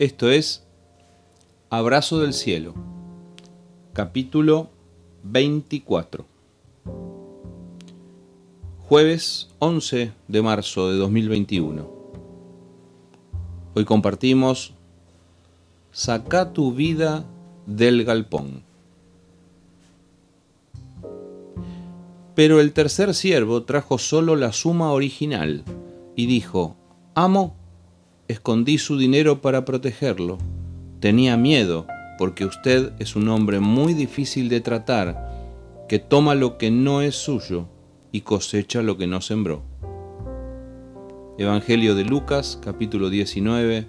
Esto es Abrazo del Cielo, capítulo 24. Jueves 11 de marzo de 2021. Hoy compartimos Saca tu vida del galpón. Pero el tercer siervo trajo solo la suma original y dijo, Amo, escondí su dinero para protegerlo. Tenía miedo, porque usted es un hombre muy difícil de tratar, que toma lo que no es suyo y cosecha lo que no sembró. Evangelio de Lucas, capítulo 19,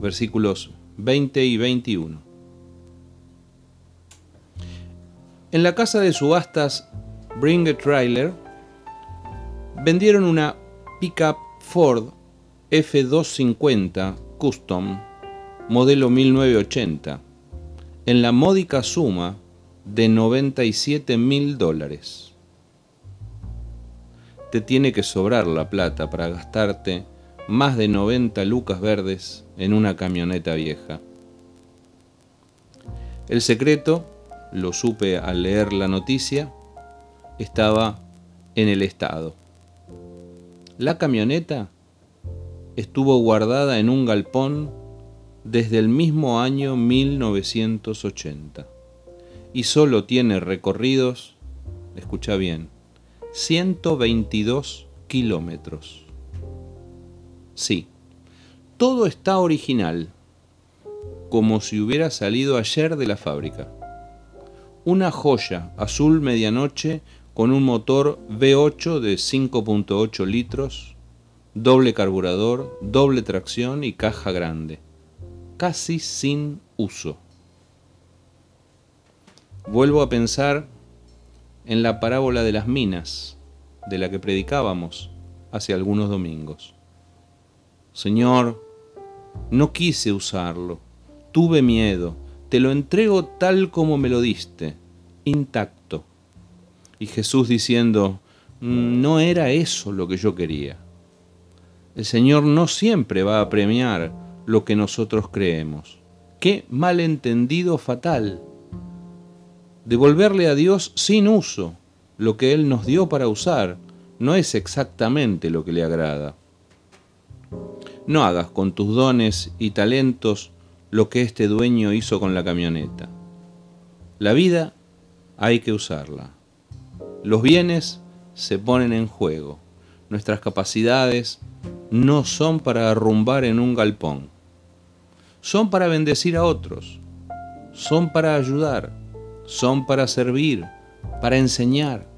versículos 20 y 21. En la casa de subastas Bring a Trailer vendieron una pickup Ford F250 Custom modelo 1980 en la módica suma de 97 mil dólares. Te tiene que sobrar la plata para gastarte más de 90 lucas verdes en una camioneta vieja. El secreto, lo supe al leer la noticia, estaba en el estado. La camioneta estuvo guardada en un galpón desde el mismo año 1980 y solo tiene recorridos, escucha bien, 122 kilómetros. Sí, todo está original, como si hubiera salido ayer de la fábrica. Una joya azul medianoche con un motor V8 de 5.8 litros, doble carburador, doble tracción y caja grande, casi sin uso. Vuelvo a pensar en la parábola de las minas, de la que predicábamos hace algunos domingos. Señor, no quise usarlo, tuve miedo, te lo entrego tal como me lo diste, intacto. Y Jesús diciendo, mm, no era eso lo que yo quería. El Señor no siempre va a premiar lo que nosotros creemos. Qué malentendido fatal. Devolverle a Dios sin uso lo que Él nos dio para usar no es exactamente lo que le agrada. No hagas con tus dones y talentos lo que este dueño hizo con la camioneta. La vida hay que usarla. Los bienes se ponen en juego. Nuestras capacidades no son para arrumbar en un galpón. Son para bendecir a otros. Son para ayudar. Son para servir. Para enseñar.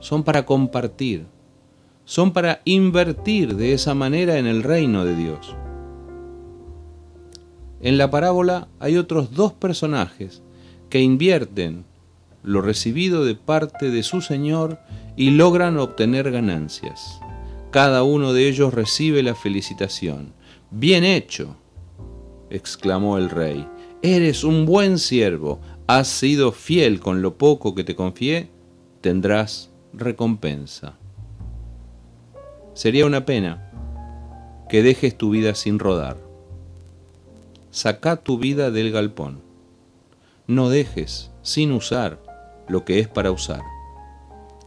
Son para compartir. Son para invertir de esa manera en el reino de Dios. En la parábola hay otros dos personajes que invierten lo recibido de parte de su Señor y logran obtener ganancias. Cada uno de ellos recibe la felicitación. Bien hecho, exclamó el rey. Eres un buen siervo, has sido fiel con lo poco que te confié, tendrás recompensa. Sería una pena que dejes tu vida sin rodar. Saca tu vida del galpón. No dejes sin usar lo que es para usar.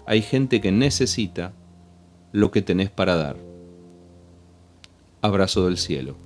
Hay gente que necesita lo que tenés para dar. Abrazo del cielo.